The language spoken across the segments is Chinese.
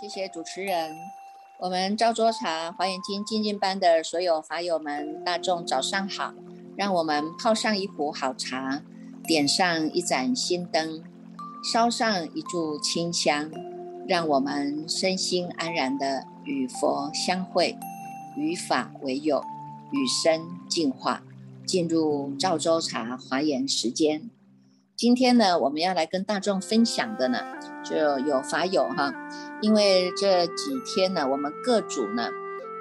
谢谢主持人。我们赵州茶华严经精进班的所有法友们，大众早上好！让我们泡上一壶好茶，点上一盏心灯，烧上一炷清香，让我们身心安然的与佛相会，与法为友，与生进化，进入赵州茶华严时间。今天呢，我们要来跟大众分享的呢，就有法友哈，因为这几天呢，我们各组呢，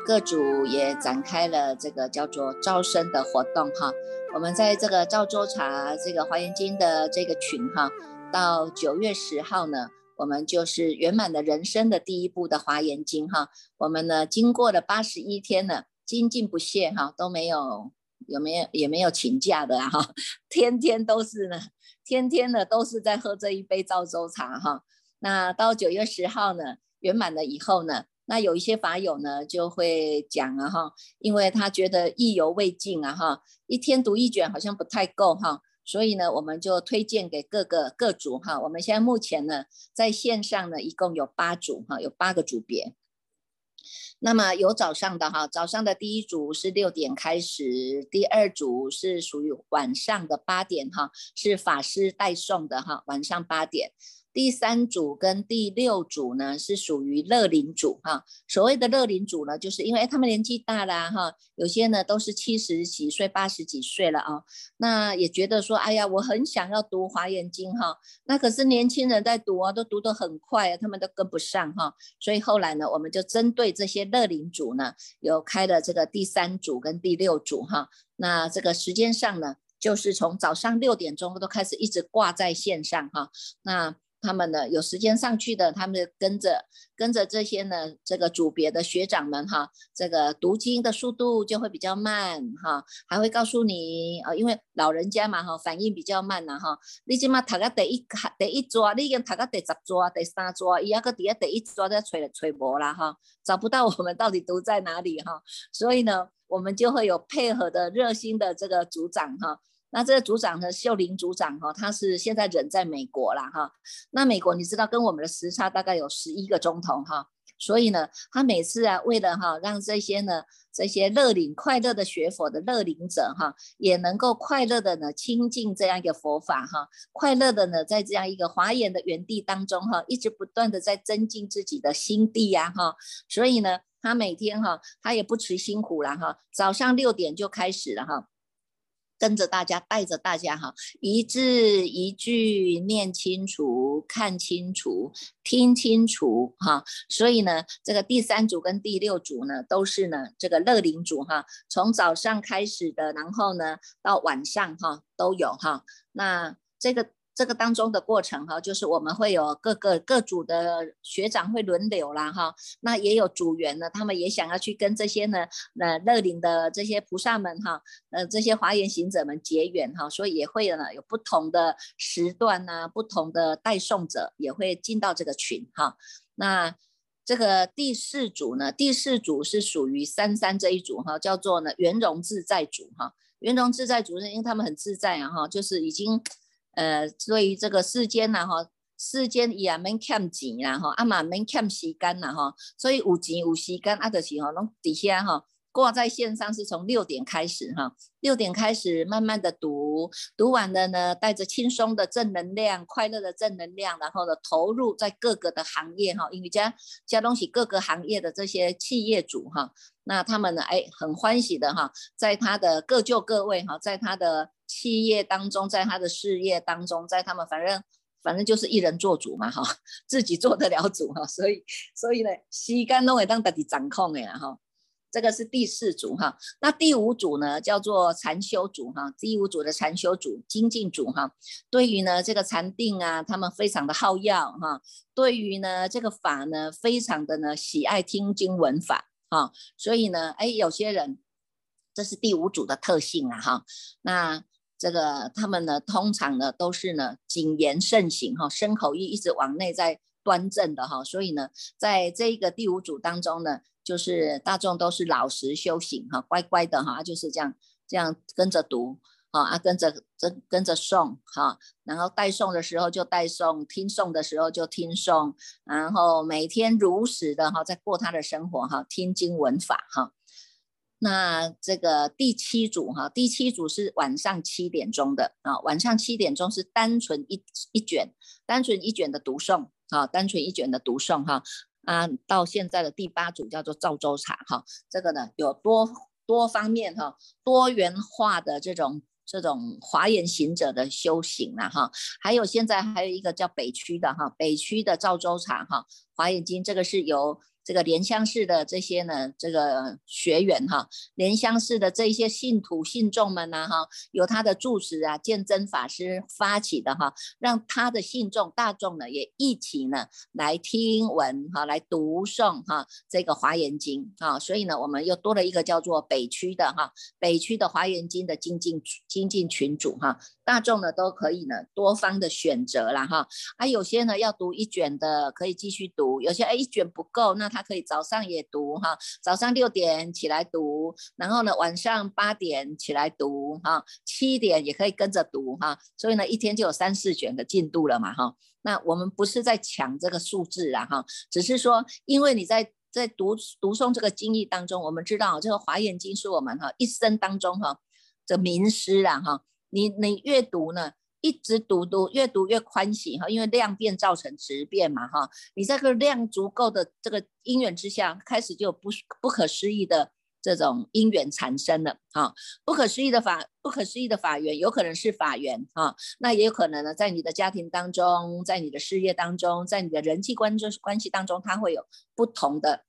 各组也展开了这个叫做招生的活动哈。我们在这个赵州茶这个华严经的这个群哈，到九月十号呢，我们就是圆满的人生的第一步的华严经哈。我们呢，经过了八十一天呢，精进不懈哈，都没有有没有也没有请假的哈，天天都是呢。天天的都是在喝这一杯赵州茶哈，那到九月十号呢圆满了以后呢，那有一些法友呢就会讲啊哈，因为他觉得意犹未尽啊哈，一天读一卷好像不太够哈，所以呢我们就推荐给各个各组哈，我们现在目前呢在线上呢一共有八组哈，有八个组别。那么有早上的哈，早上的第一组是六点开始，第二组是属于晚上的八点哈，是法师代送的哈，晚上八点。第三组跟第六组呢是属于乐龄组哈，所谓的乐龄组呢，就是因为他们年纪大了哈，有些呢都是七十几岁、八十几岁了啊，那也觉得说，哎呀，我很想要读华严经哈，那可是年轻人在读啊，都读得很快啊，他们都跟不上哈，所以后来呢，我们就针对这些乐龄组呢，有开了这个第三组跟第六组哈，那这个时间上呢，就是从早上六点钟都开始一直挂在线上哈，那。他们呢，有时间上去的，他们跟着跟着这些呢，这个组别的学长们哈，这个读经的速度就会比较慢哈，还会告诉你啊，因为老人家嘛哈，反应比较慢呐哈。你起码读个第一第一桌，你已经读个第十桌、第三桌，伊阿个底下第一桌在吹吹磨啦哈，找不到我们到底读在哪里哈，所以呢，我们就会有配合的热心的这个组长哈。那这个组长呢，秀玲组长哈，他是现在人在美国啦哈。那美国你知道跟我们的时差大概有十一个钟头哈，所以呢，他每次啊，为了哈让这些呢这些乐领快乐的学佛的乐领者哈，也能够快乐的呢亲近这样一个佛法哈，快乐的呢在这样一个华严的园地当中哈，一直不断的在增进自己的心地呀哈，所以呢，他每天哈他也不辞辛苦了哈，早上六点就开始了哈。跟着大家，带着大家哈，一字一句念清楚、看清楚、听清楚哈。所以呢，这个第三组跟第六组呢，都是呢这个乐龄组哈，从早上开始的，然后呢到晚上哈都有哈。那这个。这个当中的过程哈，就是我们会有各个各组的学长会轮流啦哈，那也有组员呢，他们也想要去跟这些呢，呃乐龄的这些菩萨们哈，呃这些华严行者们结缘哈，所以也会呢有不同的时段呐，不同的代送者也会进到这个群哈。那这个第四组呢，第四组是属于三三这一组哈，叫做呢圆融自在组哈，圆融自在组是因为他们很自在啊哈，就是已经。呃，对于这个世间呐哈，世间也免欠钱啦哈，啊嘛免欠时间啦哈，所以有钱有时间啊，就是哈，拢底下哈挂在线上是从六点开始哈，六点开始慢慢的读，读完了呢，带着轻松的正能量、快乐的正能量，然后呢投入在各个的行业哈，因为加加东西各个行业的这些企业主哈，那他们呢哎很欢喜的哈，在他的各就各位哈，在他的。企业当中，在他的事业当中，在他们反正反正就是一人做主嘛哈，自己做得了主哈，所以所以呢，西干都会当自己掌控的哈。这个是第四组哈，那第五组呢叫做禅修组哈，第五组的禅修组精进组哈，对于呢这个禅定啊，他们非常的好要哈，对于呢这个法呢，非常的呢喜爱听经闻法哈，所以呢，哎，有些人这是第五组的特性啊哈，那。这个他们呢，通常呢都是呢谨言慎行哈，身口意一直往内在端正的哈，所以呢，在这一个第五组当中呢，就是大众都是老实修行哈，乖乖的哈，就是这样这样跟着读。好啊，跟着跟跟着诵哈，然后带诵的时候就带诵，听诵的时候就听诵，然后每天如实的哈在过他的生活哈，听经闻法哈。那这个第七组哈，第七组是晚上七点钟的啊，晚上七点钟是单纯一一卷，单纯一卷的读诵啊，单纯一卷的读诵哈啊，到现在的第八组叫做赵州茶哈，这个呢有多多方面哈，多元化的这种这种华严行者的修行了哈，还有现在还有一个叫北区的哈，北区的赵州茶哈，华严经这个是由。这个莲香寺的这些呢，这个学员哈，莲香寺的这一些信徒信众们呢，哈，由他的住持啊，鉴真法师发起的哈，让他的信众大众呢，也一起呢来听闻哈，来读诵哈这个华严经啊，所以呢，我们又多了一个叫做北区的哈，北区的华严经的精进精进群主哈。大众呢都可以呢多方的选择了哈，啊有些呢要读一卷的可以继续读，有些哎一卷不够，那他可以早上也读哈，早上六点起来读，然后呢晚上八点起来读哈，七点也可以跟着读哈，所以呢一天就有三四卷的进度了嘛哈，那我们不是在抢这个数字啊哈，只是说因为你在在读读诵这个经义当中，我们知道这个华严经是我们哈一生当中哈的名师啊哈。你你阅读呢，一直读读，越读越欢喜哈，因为量变造成质变嘛哈。你这个量足够的这个因缘之下，开始就不不可思议的这种因缘产生了哈。不可思议的法，不可思议的法缘，有可能是法缘哈，那也有可能呢，在你的家庭当中，在你的事业当中，在你的人际关关系当中，它会有不同的。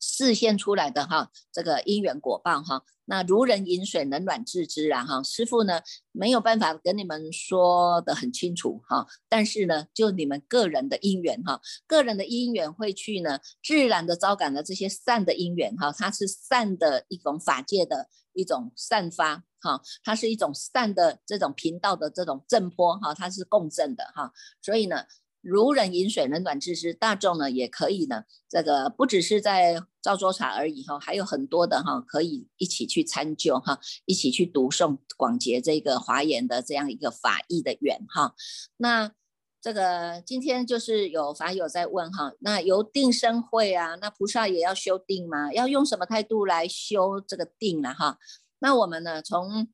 示现出来的哈，这个因缘果报哈，那如人饮水，冷暖自知啊哈。师傅呢没有办法跟你们说的很清楚哈，但是呢，就你们个人的因缘哈，个人的因缘会去呢，自然的招感了这些善的因缘哈，它是善的一种法界的一种散发哈，它是一种善的这种频道的这种振波哈，它是共振的哈，所以呢。如人饮水，冷暖自知。大众呢也可以呢，这个不只是在造作茶而已哈，还有很多的哈，可以一起去参究哈，一起去读诵广结这个华严的这样一个法义的缘哈。那这个今天就是有法友在问哈，那由定生慧啊，那菩萨也要修定吗？要用什么态度来修这个定了哈？那我们呢从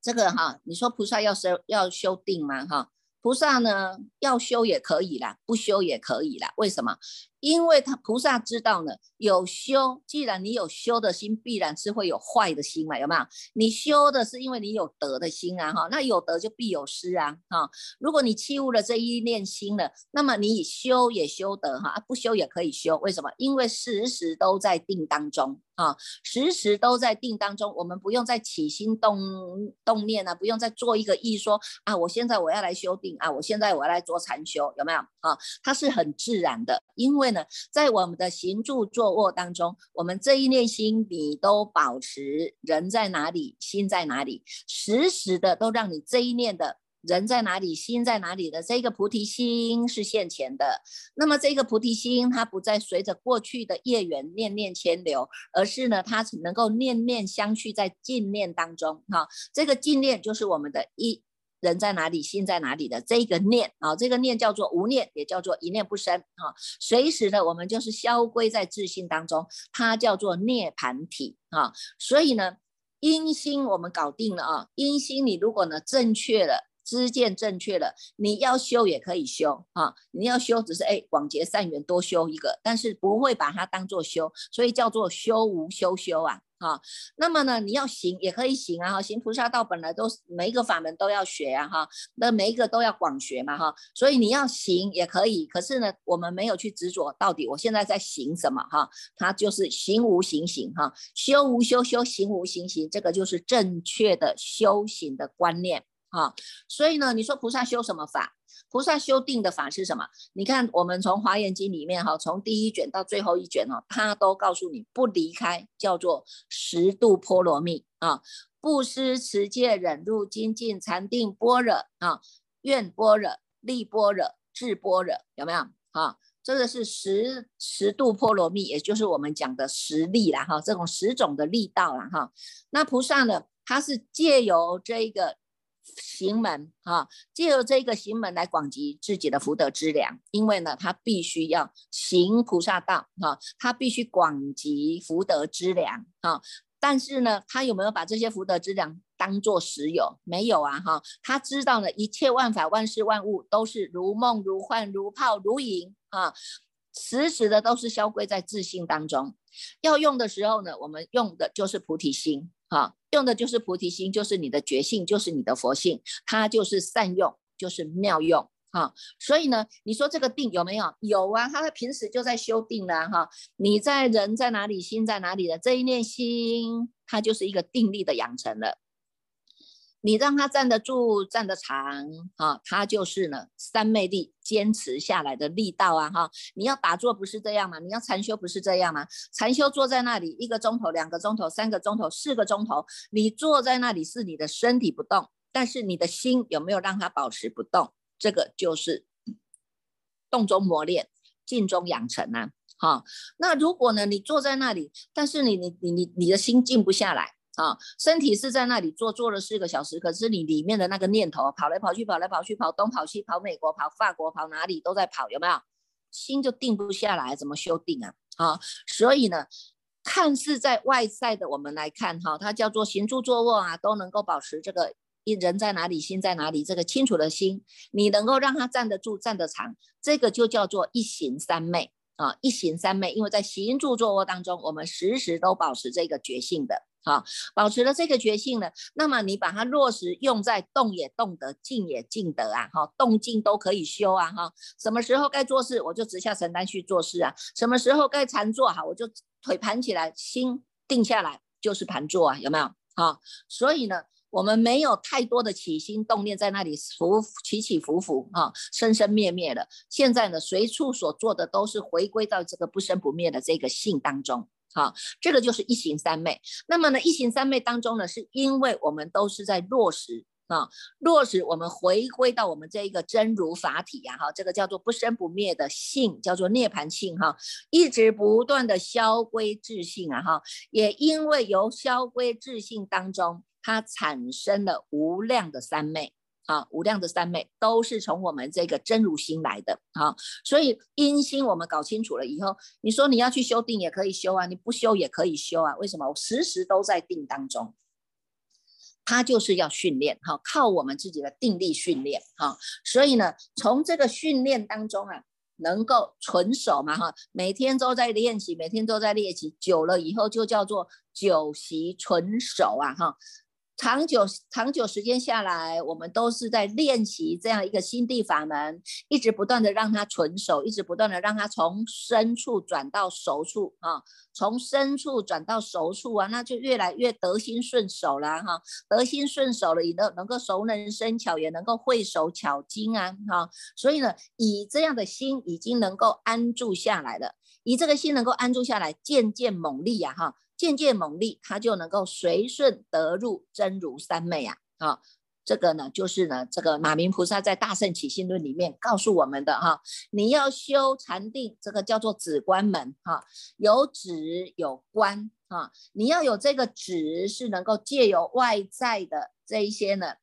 这个哈，你说菩萨要修要修定吗哈？菩萨呢，要修也可以啦，不修也可以啦。为什么？因为他菩萨知道呢，有修，既然你有修的心，必然是会有坏的心嘛，有没有？你修的是因为你有德的心啊，哈，那有德就必有失啊，哈。如果你弃悟了这一念心了，那么你修也修得哈，不修也可以修。为什么？因为时时都在定当中啊，时时都在定当中，我们不用再起心动动念啊，不用再做一个意说啊，我现在我要来修定啊，我现在我要来做禅修，有没有啊？它是很自然的，因为。在我们的行住坐卧当中，我们这一念心，你都保持人在哪里，心在哪里，时时的都让你这一念的人在哪里，心在哪里的这个菩提心是现前的。那么这个菩提心，它不再随着过去的业缘念念牵流，而是呢，它能够念念相续在净念当中。哈，这个净念就是我们的一。人在哪里，心在哪里的这个念啊，这个念叫做无念，也叫做一念不生啊。随时的，我们就是消归在自信当中，它叫做涅盘体啊。所以呢，阴心我们搞定了啊，阴心你如果呢正确了，知见正确了，你要修也可以修啊。你要修只是哎广结善缘多修一个，但是不会把它当做修，所以叫做修无修修啊。啊，那么呢，你要行也可以行啊，哈，行菩萨道本来都是每一个法门都要学啊，哈，那每一个都要广学嘛，哈，所以你要行也可以，可是呢，我们没有去执着到底我现在在行什么，哈，它就是行无行行，哈，修无修修，行无行行，这个就是正确的修行的观念，啊，所以呢，你说菩萨修什么法？菩萨修定的法是什么？你看，我们从华严经里面哈，从第一卷到最后一卷哦，他都告诉你不离开，叫做十度波罗蜜啊，布施、持戒、忍辱、精进、禅定、般若啊，愿般若、力般若、智般若，有没有？啊，这个是十十度波罗蜜，也就是我们讲的十力啦哈，这种十种的力道啦哈。那菩萨呢，它是借由这一个行门啊，借由这个行门来广集自己的福德之粮，因为呢，他必须要行菩萨道啊，他必须广集福德之粮啊。但是呢，他有没有把这些福德之粮当做实有？没有啊，哈，他知道呢，一切万法、万事、万物都是如梦、如幻、如泡、如影啊，时时的都是消归在自信当中。要用的时候呢，我们用的就是菩提心。啊，用的就是菩提心，就是你的觉性，就是你的佛性，它就是善用，就是妙用啊。所以呢，你说这个定有没有？有啊，他平时就在修定了哈。你在人在哪里，心在哪里的这一念心，它就是一个定力的养成了。你让他站得住、站得长，哈，他就是呢三昧力坚持下来的力道啊，哈。你要打坐不是这样吗？你要禅修不是这样吗？禅修坐在那里一个钟头、两个钟头、三个钟头、四个钟头，你坐在那里是你的身体不动，但是你的心有没有让它保持不动？这个就是动中磨练，静中养成啊，哈。那如果呢，你坐在那里，但是你你你你你的心静不下来。啊，身体是在那里坐坐了四个小时，可是你里面的那个念头跑来跑去，跑来跑去，跑东跑西，跑美国，跑法国，跑哪里都在跑，有没有？心就定不下来，怎么修定啊？啊，所以呢，看似在外在的我们来看，哈，它叫做行住坐卧啊，都能够保持这个一人在哪里，心在哪里，这个清楚的心，你能够让它站得住，站得长，这个就叫做一行三昧啊，一行三昧，因为在行住坐卧当中，我们时时都保持这个觉性的。好，保持了这个觉性呢，那么你把它落实用在动也动得，静也静得啊，哈，动静都可以修啊，哈，什么时候该做事，我就直下承担去做事啊，什么时候该禅坐哈，我就腿盘起来，心定下来就是盘坐啊，有没有？好，所以呢，我们没有太多的起心动念在那里浮起起伏伏啊，生生灭灭的，现在呢，随处所做的都是回归到这个不生不灭的这个性当中。好，这个就是一行三昧。那么呢，一行三昧当中呢，是因为我们都是在落实啊，落实我们回归到我们这一个真如法体呀，哈，这个叫做不生不灭的性，叫做涅盘性哈，一直不断的消归自性啊，哈，也因为由消归自性当中，它产生了无量的三昧。啊，无量的三昧都是从我们这个真如心来的啊，所以因心我们搞清楚了以后，你说你要去修定也可以修啊，你不修也可以修啊，为什么？我时时都在定当中，他就是要训练哈，靠我们自己的定力训练哈，所以呢，从这个训练当中啊，能够纯熟嘛哈，每天都在练习，每天都在练习，久了以后就叫做久习纯熟啊哈。长久长久时间下来，我们都是在练习这样一个心地法门，一直不断的让它纯熟，一直不断的让它从深处转到熟处啊，从深处转到熟处啊，那就越来越得心顺手了哈，得心顺手了，也能能够熟能生巧，也能够会手巧精啊哈，所以呢，以这样的心已经能够安住下来了，以这个心能够安住下来，渐渐猛力呀哈。渐渐猛力，他就能够随顺得入真如三昧啊！啊，这个呢，就是呢，这个马明菩萨在《大圣起信论》里面告诉我们的哈，你要修禅定，这个叫做止观门哈，有止有观啊，你要有这个止，是能够借由外在的这一些呢，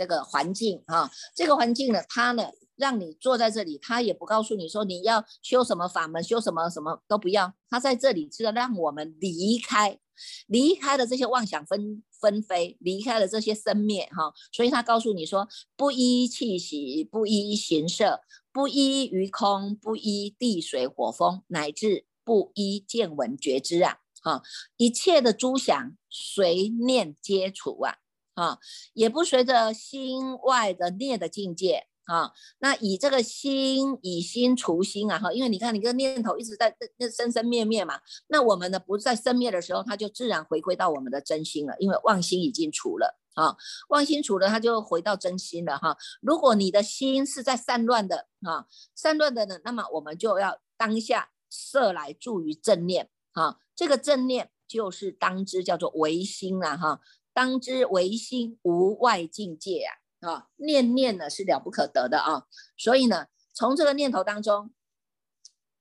这个环境哈，这个环境呢，它呢。让你坐在这里，他也不告诉你说你要修什么法门，修什么什么都不要。他在这里是让我们离开，离开了这些妄想纷纷飞，离开了这些生灭哈。所以他告诉你说，不依气息，不依形色，不依于空，不依地水火风，乃至不依见闻觉知啊，哈，一切的诸想随念皆除啊，啊，也不随着心外的念的境界。啊，那以这个心，以心除心啊，哈，因为你看，你这个念头一直在那生生灭灭嘛，那我们呢不在生灭的时候，它就自然回归到我们的真心了，因为妄心已经除了啊，妄心除了，它就回到真心了哈。如果你的心是在散乱的啊，散乱的呢，那么我们就要当下设来助于正念啊，这个正念就是当知叫做唯心了哈，当知唯心无外境界啊。啊，念念呢是了不可得的啊，所以呢，从这个念头当中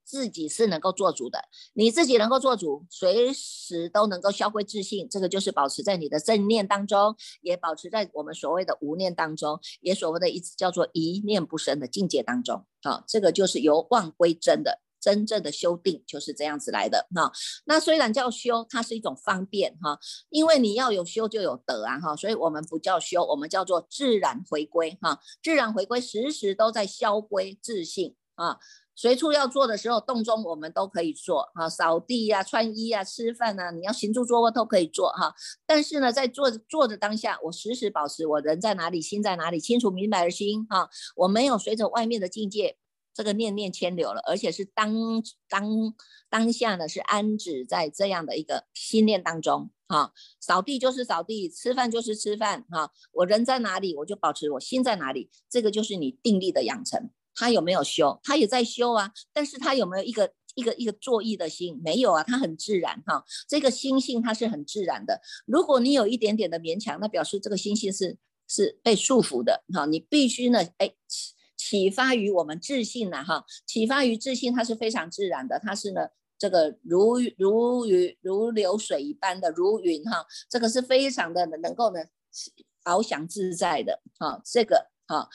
自己是能够做主的，你自己能够做主，随时都能够消归自信，这个就是保持在你的正念当中，也保持在我们所谓的无念当中，也所谓的一叫做一念不生的境界当中。啊，这个就是由妄归真的真正的修定就是这样子来的。哈，那虽然叫修，它是一种方便哈，因为你要有修就有得啊哈，所以我们不叫修，我们叫做自然回归哈，自然回归时时都在消归自信啊。随处要做的时候，动中我们都可以做啊，扫地呀、穿衣呀、吃饭呐，你要行住坐卧都可以做哈。但是呢，在做做的当下，我时时保持我人在哪里，心在哪里，清楚明白的心哈。我没有随着外面的境界这个念念牵流了，而且是当当当下呢是安止在这样的一个心念当中哈。扫地就是扫地，吃饭就是吃饭哈。我人在哪里，我就保持我心在哪里，这个就是你定力的养成。他有没有修？他也在修啊，但是他有没有一个一个一个作意的心？没有啊，他很自然哈。这个心性它是很自然的。如果你有一点点的勉强，那表示这个心性是是被束缚的哈。你必须呢，哎，启发于我们自信了哈，启发于自信，它是非常自然的，它是呢这个如如雨如流水一般的如云哈，这个是非常的能够呢翱翔自在的哈，这个哈。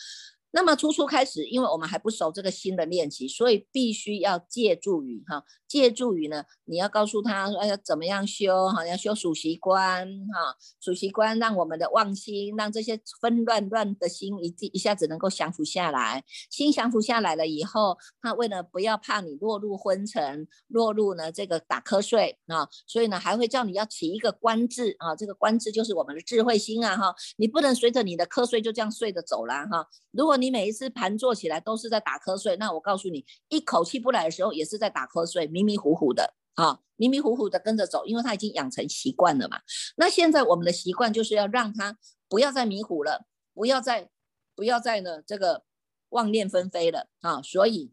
那么初初开始，因为我们还不熟这个新的练习，所以必须要借助于哈，借助于呢，你要告诉他说要怎么样修哈，要修数习观哈，数习观让我们的妄心，让这些纷乱乱的心一一下子能够降服下来。心降服下来了以后，他为了不要怕你落入昏沉，落入呢这个打瞌睡啊，所以呢还会叫你要起一个观字啊，这个观字就是我们的智慧心啊哈，你不能随着你的瞌睡就这样睡着走了哈，如果你。你每一次盘坐起来都是在打瞌睡，那我告诉你，一口气不来的时候也是在打瞌睡，迷迷糊糊的啊，迷迷糊糊的跟着走，因为他已经养成习惯了嘛。那现在我们的习惯就是要让他不要再迷糊了，不要再不要再呢这个妄念纷飞了啊，所以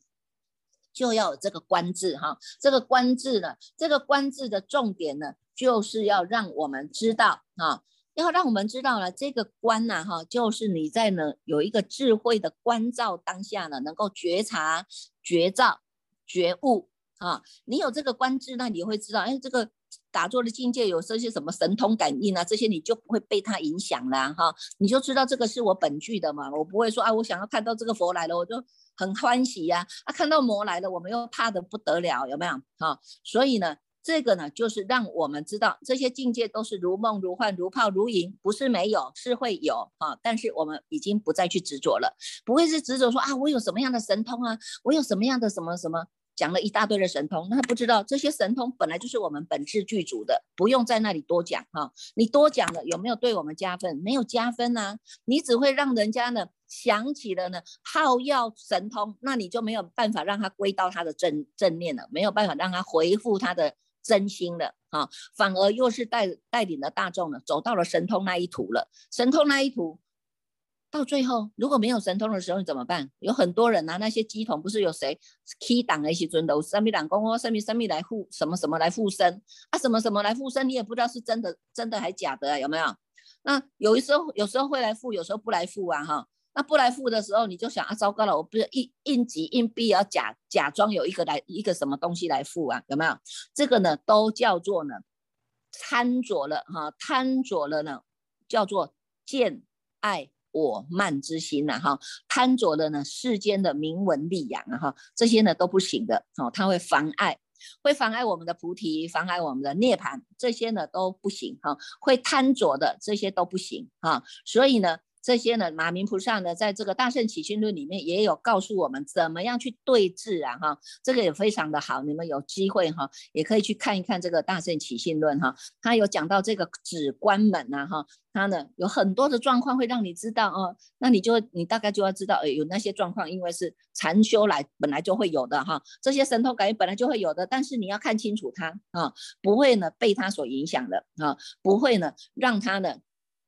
就要有这个观字哈，这个观字呢，这个观字的重点呢，就是要让我们知道啊。要让我们知道了，这个观呐，哈，就是你在呢有一个智慧的关照当下呢，能够觉察、觉照、觉悟啊。你有这个观智，那你会知道，哎，这个打坐的境界有这些什么神通感应啊，这些你就不会被它影响了哈。你就知道这个是我本具的嘛，我不会说啊，我想要看到这个佛来了，我就很欢喜呀。啊，看到魔来了，我们又怕的不得了，有没有？哈，所以呢。这个呢，就是让我们知道这些境界都是如梦如幻、如泡如影，不是没有，是会有啊。但是我们已经不再去执着了，不会是执着说啊，我有什么样的神通啊，我有什么样的什么什么，讲了一大堆的神通，那不知道这些神通本来就是我们本质具足的，不用在那里多讲哈。你多讲了有没有对我们加分？没有加分啊，你只会让人家呢想起了呢好要神通，那你就没有办法让他归到他的正正念了，没有办法让他回复他的。真心的啊，反而又是带带领了大众呢，走到了神通那一途了。神通那一途，到最后如果没有神通的时候，你怎么办？有很多人啊，那些鸡童不是有谁 key 档的一些尊都三米两公哦，三米三米来附什么什么来附身啊，什么什么来附身，你也不知道是真的真的还假的，啊有没有？那有一时候有时候会来附，有时候不来附啊，哈。那不来付的时候，你就想啊，糟糕了，我不是硬硬急硬币要假假装有一个来一个什么东西来付啊？有没有？这个呢，都叫做呢贪着了哈，贪着了呢，叫做见爱我慢之心呐哈，贪着了呢世间的名闻利养啊哈，这些呢都不行的哦，它会妨碍，会妨碍我们的菩提，妨碍我们的涅槃，这些呢都不行哈，会贪着的这些都不行哈，所以呢。这些呢，马明菩萨呢，在这个《大圣起心论》里面也有告诉我们怎么样去对治啊，哈，这个也非常的好，你们有机会哈，也可以去看一看这个《大圣起心论》哈，他有讲到这个止关门呐，哈，他呢有很多的状况会让你知道哦，那你就你大概就要知道，哎，有那些状况，因为是禅修来本来就会有的哈，这些神通感应本来就会有的，但是你要看清楚它啊，不会呢被它所影响的啊，不会呢让它呢。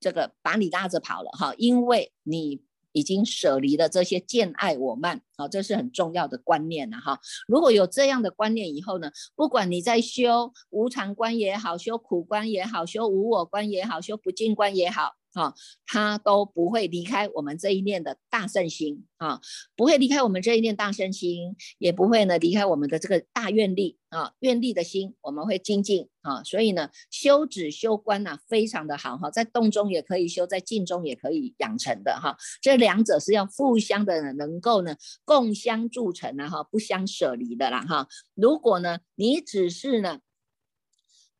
这个把你拉着跑了哈，因为你已经舍离了这些见爱我慢，好，这是很重要的观念了哈。如果有这样的观念以后呢，不管你在修无常观也好，修苦观也好，修无我观也好，修不净观也好，哈，他都不会离开我们这一念的大圣心啊，不会离开我们这一念大圣心，也不会呢离开我们的这个大愿力啊，愿力的心，我们会精进啊。所以呢，修止修观呐，非常的好哈，在动中也可以修，在静中也可以养成的哈。这两者是要互相的，能够呢共相助成啊哈，不相舍离的啦哈。如果呢，你只是呢。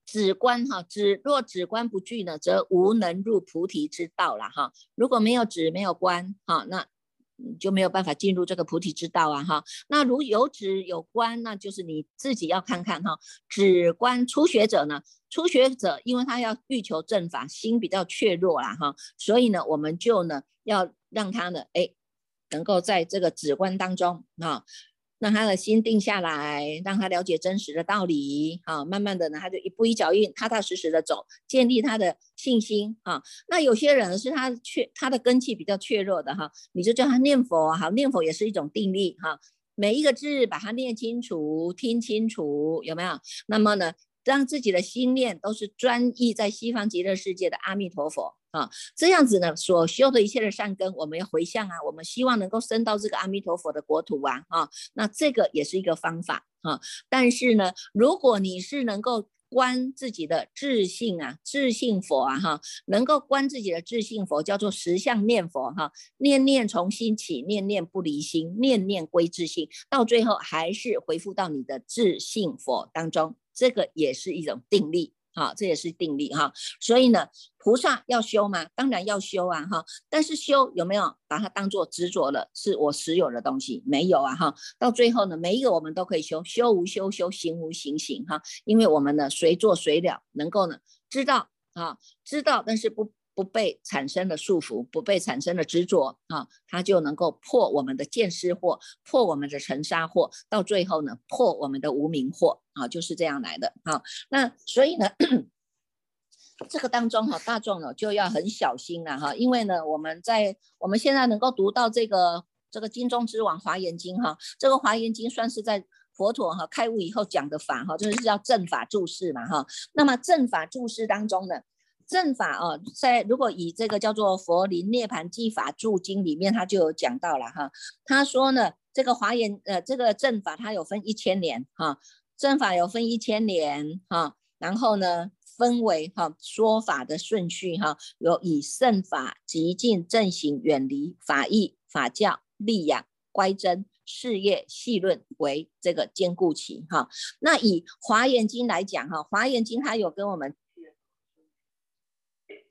止观哈，止若止观不具呢，则无能入菩提之道了哈。如果没有止，没有观哈，那就没有办法进入这个菩提之道啊哈。那如有止有观，那就是你自己要看看哈。止观初学者呢，初学者因为他要欲求正法，心比较怯弱啦哈，所以呢，我们就呢要让他呢，哎，能够在这个止观当中啊。让他的心定下来，让他了解真实的道理，好，慢慢的呢，他就一步一脚印，踏踏实实的走，建立他的信心，哈。那有些人是他确他的根气比较怯弱的，哈，你就叫他念佛，好，念佛也是一种定力，哈，每一个字把它念清楚，听清楚，有没有？那么呢？让自己的心念都是专一在西方极乐世界的阿弥陀佛啊，这样子呢，所修的一切的善根，我们要回向啊，我们希望能够升到这个阿弥陀佛的国土啊，啊，那这个也是一个方法啊。但是呢，如果你是能够观自己的自信啊，自信佛啊，哈，能够观自己的自信佛，叫做实相念佛哈，念念从心起，念念不离心，念念归自信，到最后还是回复到你的自信佛当中。这个也是一种定力，好，这也是定力，哈。所以呢，菩萨要修吗？当然要修啊，哈。但是修有没有把它当做执着了，是我实有的东西？没有啊，哈。到最后呢，每一个我们都可以修，修无修修，行无行行，哈。因为我们呢，随做随了，能够呢知道啊，知道，但是不。不被产生的束缚，不被产生的执着啊，它就能够破我们的见思惑，破我们的尘沙惑，到最后呢，破我们的无名惑啊，就是这样来的啊。那所以呢，这个当中哈，大众呢就要很小心了哈，因为呢，我们在我们现在能够读到这个这个经中之王华严经哈，这个华严经算是在佛陀哈开悟以后讲的法哈，就是叫正法注释嘛哈。那么正法注释当中呢？正法哦，在如果以这个叫做《佛林涅盘记法注经》里面，他就有讲到了哈。他说呢，这个华严呃，这个正法它有分一千年哈，正法有分一千年哈，然后呢分为哈说法的顺序哈，有以圣法极尽正行远离法义法教利养乖真事业细论为这个坚固期哈。那以华严经来讲哈，华严经它有跟我们。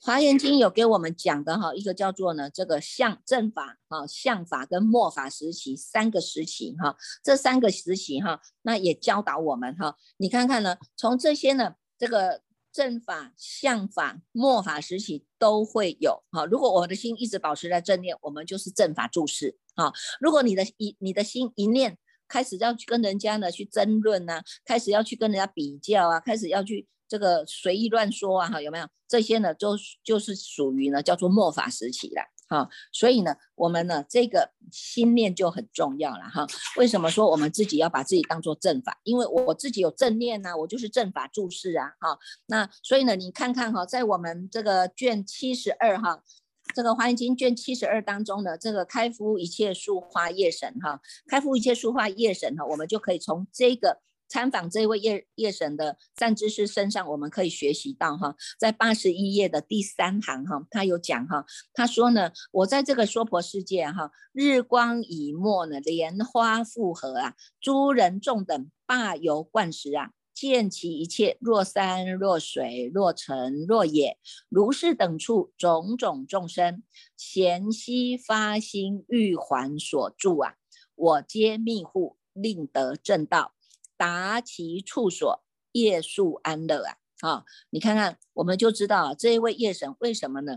华严经有给我们讲的哈，一个叫做呢这个相正法哈，相法跟末法时期三个时期哈，这三个时期哈，那也教导我们哈，你看看呢，从这些呢这个正法、相法、末法时期都会有哈。如果我的心一直保持在正念，我们就是正法注释啊。如果你的一你的心一念开始要去跟人家呢去争论呐，开始要去跟人家比较啊，开始要去。这个随意乱说啊，哈，有没有这些呢？就就是属于呢，叫做末法时期了，哈。所以呢，我们呢，这个心念就很重要了，哈。为什么说我们自己要把自己当做正法？因为我自己有正念呐，我就是正法注释啊，哈。那所以呢，你看看哈，在我们这个卷七十二哈，这个华严经卷七十二当中的这个开敷一切树花叶神哈，开敷一切树花叶神哈，我们就可以从这个。参访这位叶叶神的善知识身上，我们可以学习到哈，在八十一页的第三行哈，他有讲哈，他说呢，我在这个娑婆世界哈，日光已没呢，莲花复合啊，诸人众等罢游灌食啊，见其一切若山若水若尘若野，如是等处种种众生，咸悉发心欲还所住啊，我皆密护，令得正道。达其处所，夜宿安乐啊！啊，你看看，我们就知道这一位夜神为什么呢？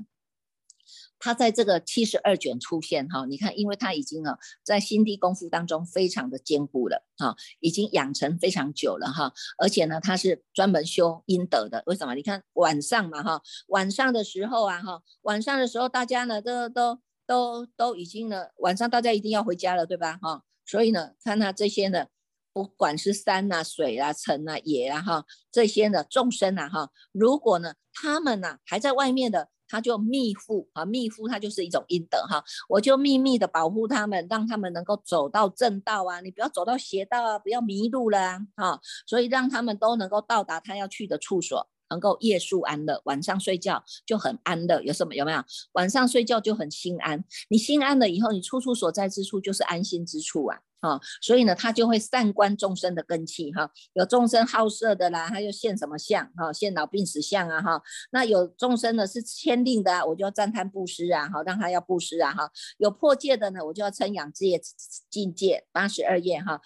他在这个七十二卷出现哈，你看，因为他已经啊在心地功夫当中非常的坚固了哈，已经养成非常久了哈，而且呢，他是专门修阴德的。为什么？你看晚上嘛哈，晚上的时候啊哈，晚上的时候大家呢都都都都已经呢，晚上大家一定要回家了，对吧哈？所以呢，看他这些呢。不管是山呐、水啊、城啊、野啊哈，这些呢众生啊哈，如果呢他们呢还在外面的他就密护啊，密护他就是一种阴德哈，我就秘密的保护他们，让他们能够走到正道啊，你不要走到邪道啊，不要迷路了啊，所以让他们都能够到达他要去的处所。能够夜宿安乐，晚上睡觉就很安乐。有什么有没有？晚上睡觉就很心安。你心安了以后，你处处所在之处就是安心之处啊！啊，所以呢，他就会善观众生的根气哈。有众生好色的啦，他就现什么相哈？现老病死相啊哈。那有众生呢是签订的啊，我就要赞叹布施啊，好让他要布施啊哈。有破戒的呢，我就要称养戒境界八十二页哈。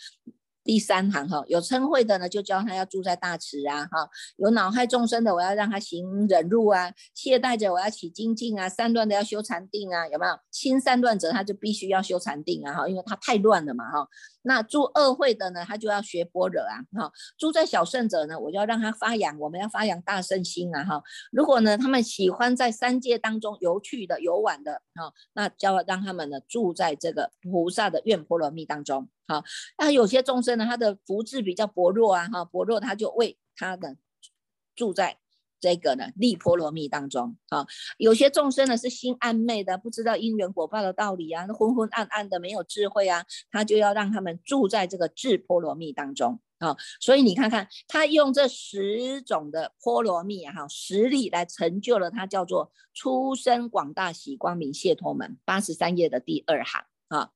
第三行哈，有嗔恚的呢，就教他要住在大池啊哈；有恼害众生的，我要让他行忍辱啊；懈怠者，我要起精进啊；三乱的要修禅定啊，有没有？心三乱者，他就必须要修禅定啊哈，因为他太乱了嘛哈。那住恶慧的呢，他就要学般若啊哈；住在小圣者呢，我就要让他发扬，我们要发扬大圣心啊哈。如果呢，他们喜欢在三界当中游去的、游玩的哈，那就要让他们呢住在这个菩萨的愿波罗蜜当中。好，那有些众生呢，他的福智比较薄弱啊，哈，薄弱他就为他的住在这个呢利波罗蜜当中啊。有些众生呢是心暗昧的，不知道因缘果报的道理啊，那昏昏暗暗的没有智慧啊，他就要让他们住在这个智波罗蜜当中啊。所以你看看，他用这十种的波罗蜜啊，哈，实力来成就了他叫做出生广大喜光明解脱门，八十三页的第二行啊。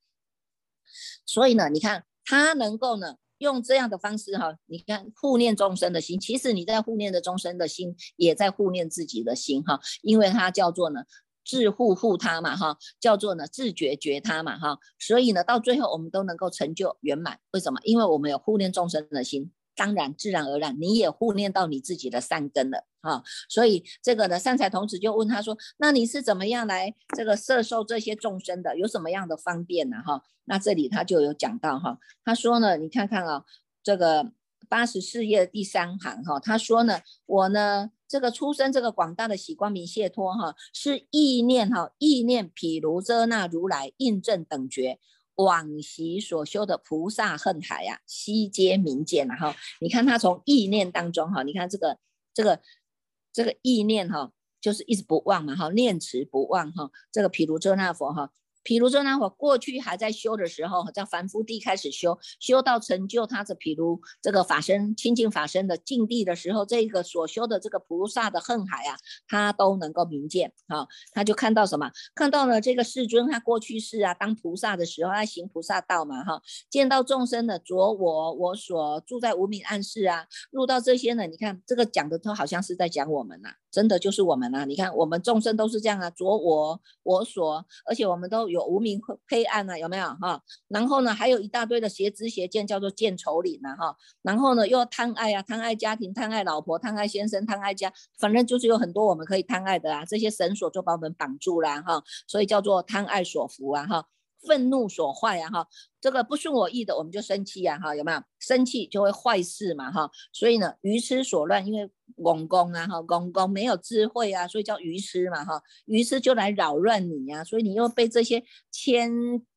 所以呢，你看他能够呢用这样的方式哈，你看护念众生的心，其实你在护念的众生的心，也在护念自己的心哈，因为它叫做呢自护护他嘛哈，叫做呢自觉觉他嘛哈，所以呢到最后我们都能够成就圆满。为什么？因为我们有护念众生的心。当然，自然而然，你也护念到你自己的善根了啊！所以这个呢，善财童子就问他说：“那你是怎么样来这个摄受这些众生的？有什么样的方便呢？”哈，那这里他就有讲到哈，他说呢，你看看啊，这个八十四页第三行哈，他说呢，我呢这个出生这个广大的喜光明解脱哈，是意念哈，意念譬如遮那如来印证等觉。往昔所修的菩萨恨海呀，悉皆明见了哈。你看他从意念当中哈，你看这个这个这个意念哈，就是一直不忘嘛哈，念持不忘哈。这个毗卢遮那佛哈。譬如说，那会过去还在修的时候，在凡夫地开始修，修到成就他的，譬如这个法身清净法身的境地的时候，这个所修的这个菩萨的恨海啊，他都能够明见啊，他就看到什么？看到了这个世尊，他过去世啊，当菩萨的时候，他行菩萨道嘛，哈，见到众生的着我我所住在无名暗室啊，入到这些呢，你看这个讲的都好像是在讲我们呐，真的就是我们呐，你看我们众生都是这样啊，着我我所，而且我们都。有无名黑黑暗啊，有没有哈？然后呢，还有一大堆的邪知邪见，叫做见丑领啊哈。然后呢，又贪爱啊，贪爱家庭，贪爱老婆，贪爱先生，贪爱家，反正就是有很多我们可以贪爱的啊。这些绳索就把我们绑住了哈，所以叫做贪爱所缚啊哈。愤怒所坏呀哈，这个不顺我意的，我们就生气呀哈，有没有？生气就会坏事嘛哈，所以呢，愚痴所乱，因为公公啊哈，公公没有智慧啊，所以叫愚痴嘛哈，愚痴就来扰乱你呀，所以你又被这些牵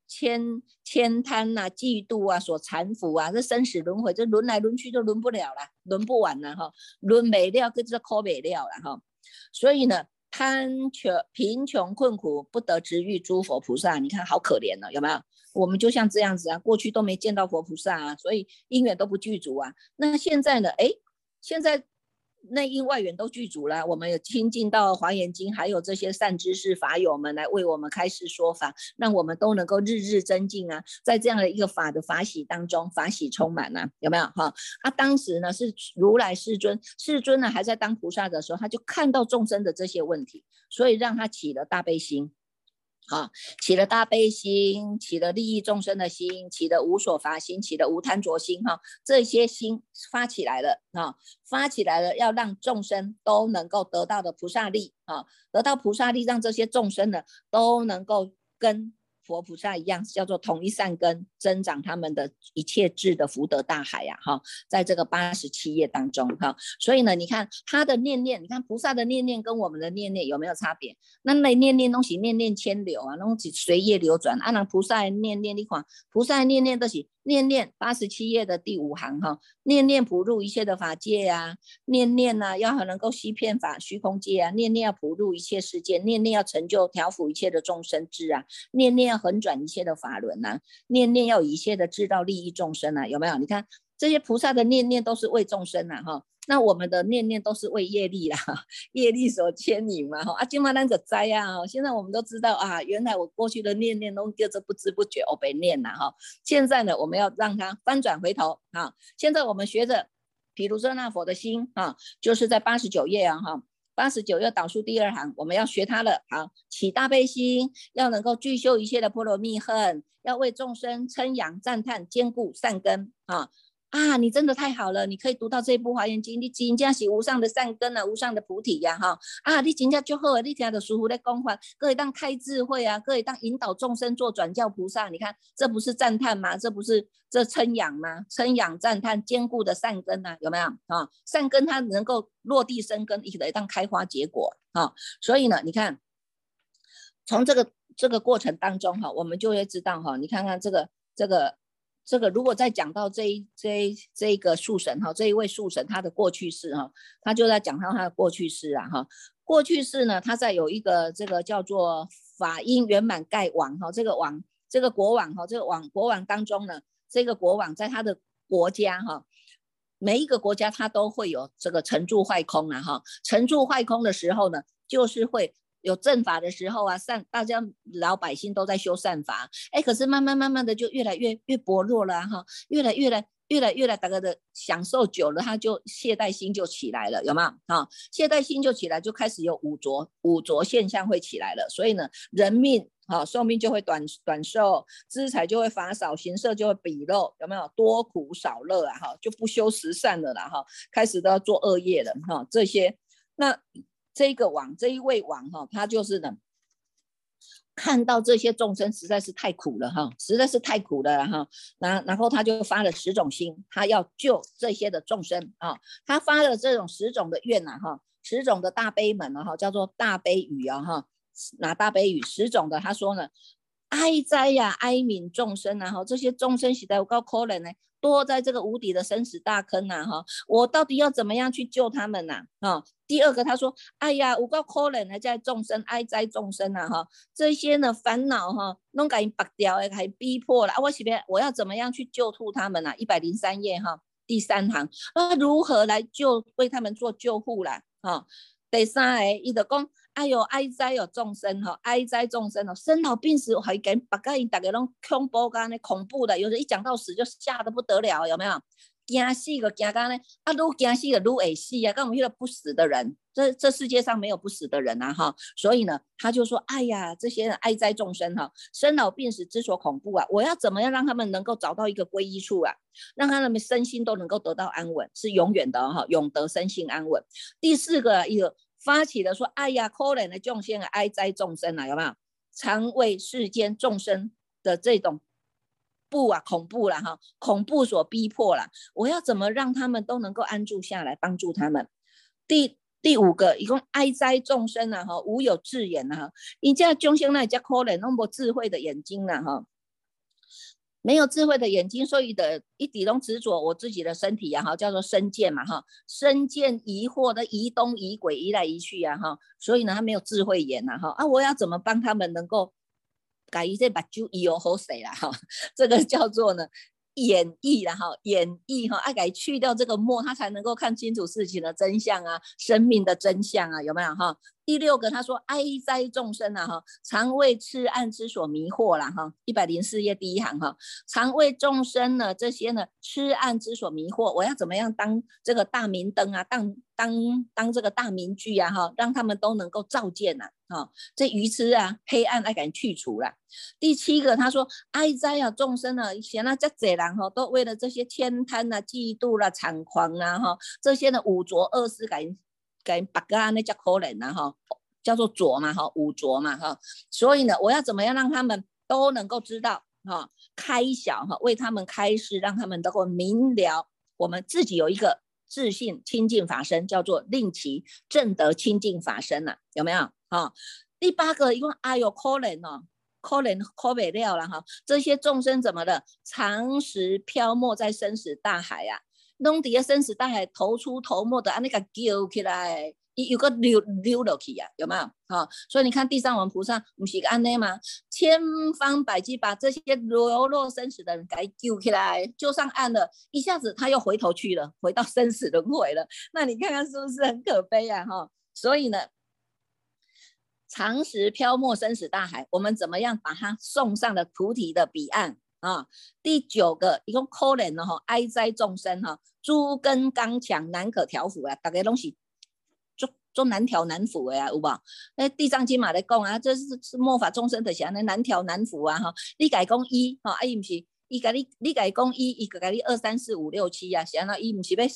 牵牵贪呐、嫉妒啊所缠缚啊，这生死轮回，这轮来轮去就轮不了了，轮不完了哈，轮没了，这就扣没了了哈，所以呢。贪穷、贫穷、困苦，不得直遇诸佛菩萨，你看好可怜呢，有没有？我们就像这样子啊，过去都没见到佛菩萨啊，所以因缘都不具足啊。那现在呢？哎，现在。内因外缘都具足了，我们有亲近到华严经，还有这些善知识法友们来为我们开示说法，让我们都能够日日增进啊，在这样的一个法的法喜当中，法喜充满啊，有没有哈？他当时呢是如来世尊，世尊呢还在当菩萨的时候，他就看到众生的这些问题，所以让他起了大悲心。啊，起了大悲心，起了利益众生的心，起了无所法心，起了无贪着心，哈，这些心发起来了，啊，发起来了，要让众生都能够得到的菩萨力，啊，得到菩萨力，让这些众生呢都能够跟。佛菩萨一样，叫做同一善根，增长他们的一切智的福德大海呀！哈，在这个八十七页当中，哈，所以呢，你看他的念念，你看菩萨的念念跟我们的念念有没有差别？那那念念东西，念念千流啊，东西随业流转。啊，那菩萨念念的话，菩萨念念的是念念八十七页的第五行哈，念念普入一切的法界呀，念念呢要能够悉遍法虚空界啊，念念要普入一切世界，念念要成就调伏一切的众生智啊，念念要横转一切的法轮呐，念念要一切的知道利益众生啊，有没有？你看这些菩萨的念念都是为众生呐哈。那我们的念念都是为业力啦，业力所牵引嘛，哈啊，今嘛那个灾啊，现在我们都知道啊，原来我过去的念念都跟着不知不觉我被念了哈，现在呢，我们要让它翻转回头啊，现在我们学着，比如说那佛的心啊，就是在八十九页啊，哈，八十九页导数第二行，我们要学它了，好，起大悲心，要能够具修一切的波罗蜜恨，要为众生称扬赞叹，坚固善根啊。啊，你真的太好了！你可以读到这部《华严经》，你真正是无上的善根啊，无上的菩提呀，哈！啊，你真正就好，你听的舒服的光环，可以当开智慧啊，可以当引导众生做转教菩萨。你看，这不是赞叹吗？这不是这称扬吗？称扬赞叹坚固的善根啊，有没有啊？善根它能够落地生根，一来当开花结果啊。所以呢，你看，从这个这个过程当中哈，我们就会知道哈，你看看这个这个。这个如果再讲到这一这一这一个树神哈，这一位树神他的过去式哈，他就在讲到他的过去式啊哈。过去式呢，他在有一个这个叫做法音圆满盖王哈，这个王这个国王哈，这个王国王当中呢，这个国王在他的国家哈，每一个国家他都会有这个成住坏空啊哈，成住坏空的时候呢，就是会。有正法的时候啊，善大家老百姓都在修善法，哎，可是慢慢慢慢的就越来越越薄弱了哈，越来越来越来越来大家的享受久了，他就懈怠心就起来了，有没有啊？懈怠心就起来，就开始有五浊五浊现象会起来了，所以呢，人命哈寿命就会短短寿，资财就会乏少，行色就会鄙陋，有没有多苦少乐啊？哈，就不修十善了啦哈，开始都要做恶业了哈，这些那。这个王，这一位王哈，他就是呢，看到这些众生实在是太苦了哈，实在是太苦了哈，然然后他就发了十种心，他要救这些的众生啊，他发了这种十种的愿呐哈，十种的大悲门啊哈，叫做大悲语啊哈，拿大悲语十种的，他说呢，哀哉呀，哀悯众生啊哈，这些众生实在有够可怜呢。落在这个无底的生死大坑呐，哈，我到底要怎么样去救他们呐？啊，第二个他说，哎呀，五个可怜的，在众生哀哉众生呐，哈，这些呢烦恼哈，弄给拔掉，还逼迫了啊，我这边我要怎么样去救助他们呐？一百零三页哈，第三行那，如何来救为他们做救护啦？哈，第三个伊就讲。哎哟，哀哉哟众生吼，哀哉众生吼，生老病死还跟把个大家拢恐怖噶呢，恐怖的，有时一讲到死就吓得不得了，有没有？惊死个惊噶呢？啊，愈惊死个愈会死啊！跟我们遇到不死的人，这这世界上没有不死的人啊哈！所以呢，他就说，哎呀，这些人哀哉众生哈，生老病死之所恐怖啊！我要怎么样让他们能够找到一个归依处啊？让他们身心都能够得到安稳，是永远的哈，永得身心安稳。第四个一个。发起的说：“哎呀，可怜的众生啊，哀哉众生啊，有没有？常为世间众生的这种怖啊，恐怖了哈，恐怖所逼迫了。我要怎么让他们都能够安住下来，帮助他们？第第五个，一共哀哉众生啊，哈，无有智眼啊，你这众生那叫可怜，那么智慧的眼睛呢，哈。”没有智慧的眼睛，所以的一底中执着我自己的身体呀，哈，叫做身见嘛，哈，身见疑惑的疑东疑鬼疑来疑去呀，哈，所以呢，他没有智慧眼呐，哈，啊，我要怎么帮他们能够改一些把就以后好谁了，哈，这个叫做呢演绎的，哈，演绎哈，爱改去掉这个墨，他才能够看清楚事情的真相啊，生命的真相啊，有没有哈？第六个，他说哀哉众生啊，哈，常为痴暗之所迷惑了，哈，一百零四页第一行，哈，常为众生呢这些呢痴暗之所迷惑，我要怎么样当这个大明灯啊，当当当这个大明炬啊，哈，让他们都能够照见呐，哈，这愚痴啊黑暗来敢去除了。第七个，他说哀哉啊众生啊，以前那这贼人哈，都为了这些天贪啊、嫉妒啦、猖狂啊，哈，这些呢五浊恶事感。跟八个那叫可怜呐哈，叫做浊嘛哈，五浊嘛哈，所以呢，我要怎么样让他们都能够知道哈，开小哈，为他们开示，让他们能够明了，我们自己有一个自信清净法身，叫做令其正得清净法身呐，有没有哈？第八个一共哎呦可怜哦，可怜可不了了哈。这些众生怎么的，常时漂没在生死大海呀，弄底下生死大海，头出头没的，啊那个揪起来。有个溜溜落去呀，有没有？哈，所以你看地藏王菩萨不是个安内吗？千方百计把这些流落生死的人给救起来，救上岸了，一下子他又回头去了，回到生死轮回了。那你看看是不是很可悲啊？哈，所以呢，常时漂没生死大海，我们怎么样把他送上了菩提的彼岸啊？第九个，一共可怜了哈，哀哉众生哈，诸根刚强，难可调伏啊，大家拢是。做难调难服的啊，有无？那地藏经嘛来讲啊，这是是末法众生的想，那难调难服啊哈。你改讲一哈，啊伊毋是，伊改你你改讲一，伊个改你二三四五六七啊，想那伊毋是要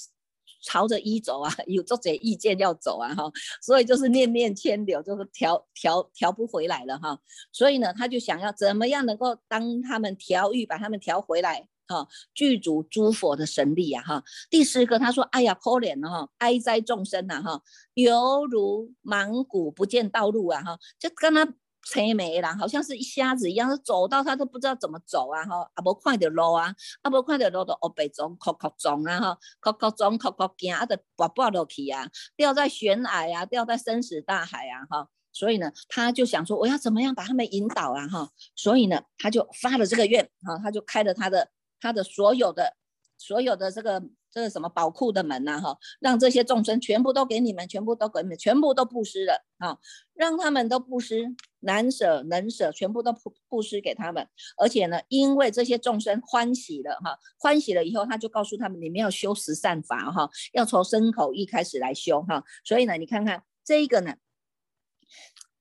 朝着一走啊，有作者意见要走啊哈，所以就是念念牵流，就是调调调不回来了哈。所以呢，他就想要怎么样能够当他们调愈，把他们调回来。哈，具足诸佛的神力啊！哈，第四个他说：“哎呀，可怜了哈，哀哉众生呐！哈，犹如盲谷不见道路啊！哈，就跟他车没了，好像是一瞎子一样，走到他都不知道怎么走啊！哈，啊，无看到路啊，啊，无看到路就黑白撞、磕磕撞啊！哈，磕磕撞、磕磕行，啊，就滑滑落去啊，掉在悬崖啊，掉在生死大海啊！哈，所以呢，他就想说，我要怎么样把他们引导啊？哈，所以呢，他就发了这个愿，哈，他就开了他的。他的所有的所有的这个这个什么宝库的门呐，哈，让这些众生全部都给你们，全部都给你们，全部都布施了啊，让他们都布施，难舍能舍，全部都布布施给他们。而且呢，因为这些众生欢喜了哈，欢喜了以后，他就告诉他们，你们要修十善法哈，要从身口意开始来修哈。所以呢，你看看这个呢，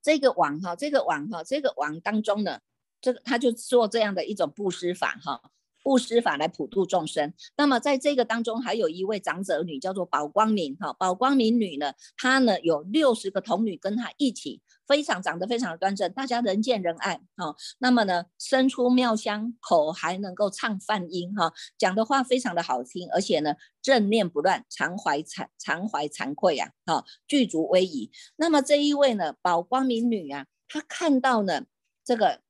这个网哈，这个网哈，这个网当中呢，这个他就做这样的一种布施法哈。布施法来普度众生。那么在这个当中，还有一位长者女，叫做宝光明哈。宝光明女呢，她呢有六十个童女跟她一起，非常长得非常端正，大家人见人爱哈。那么呢，身出妙香，口还能够唱梵音哈，讲的话非常的好听，而且呢正念不乱，常怀惭常怀惭愧呀哈，具足威仪。那么这一位呢，宝光明女啊，她看到呢这个。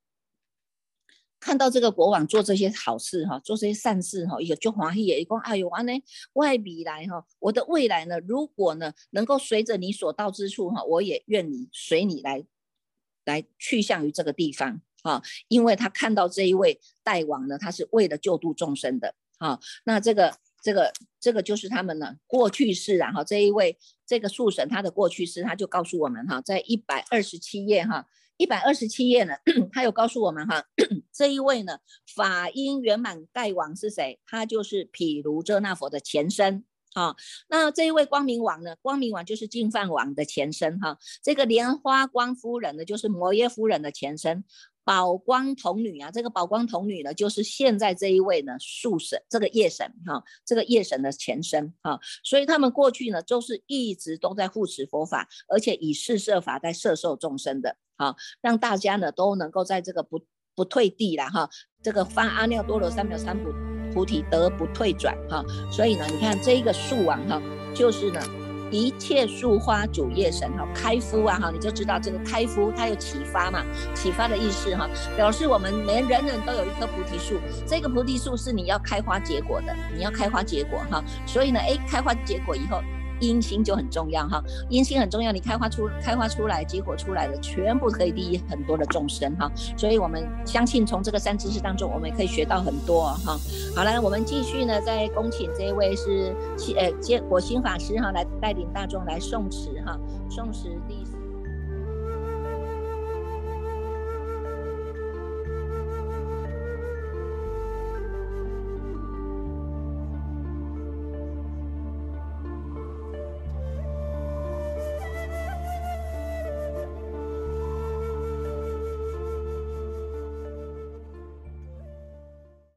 看到这个国王做这些好事哈，做这些善事哈，有就欢喜也讲哎呦，完呢，外比来哈，我的未来呢，如果呢能够随着你所到之处哈，我也愿你随你来，来去向于这个地方啊，因为他看到这一位大王呢，他是为了救度众生的哈，那这个这个这个就是他们呢过去式啊哈，这一位这个树神他的过去式，他就告诉我们哈，在一百二十七页哈。一百二十七页呢，他有告诉我们哈，这一位呢，法音圆满盖王是谁？他就是毗卢遮那佛的前身啊。那这一位光明王呢？光明王就是净饭王的前身哈。这个莲花光夫人呢，就是摩耶夫人的前身。宝光童女啊，这个宝光童女呢，就是现在这一位呢，树神这个夜神哈，这个夜神的前身哈。所以他们过去呢，都是一直都在护持佛法，而且以四摄法在摄受众生的。好，让大家呢都能够在这个不不退地了哈，这个发阿耨多罗三藐三菩菩提得不退转哈，所以呢，你看这一个树王哈，就是呢一切树花主业神哈，开敷啊哈，你就知道这个开敷它有启发嘛，启发的意思哈，表示我们每人人都有一棵菩提树，这个菩提树是你要开花结果的，你要开花结果哈，所以呢，哎，开花结果以后。阴心就很重要哈，阴心很重要，你开花出开花出来，结果出来的全部可以利益很多的众生哈，所以我们相信从这个三知识当中，我们也可以学到很多哈。好了，我们继续呢，在恭请这一位是呃接果心法师哈，来带领大众来诵持哈，诵持第。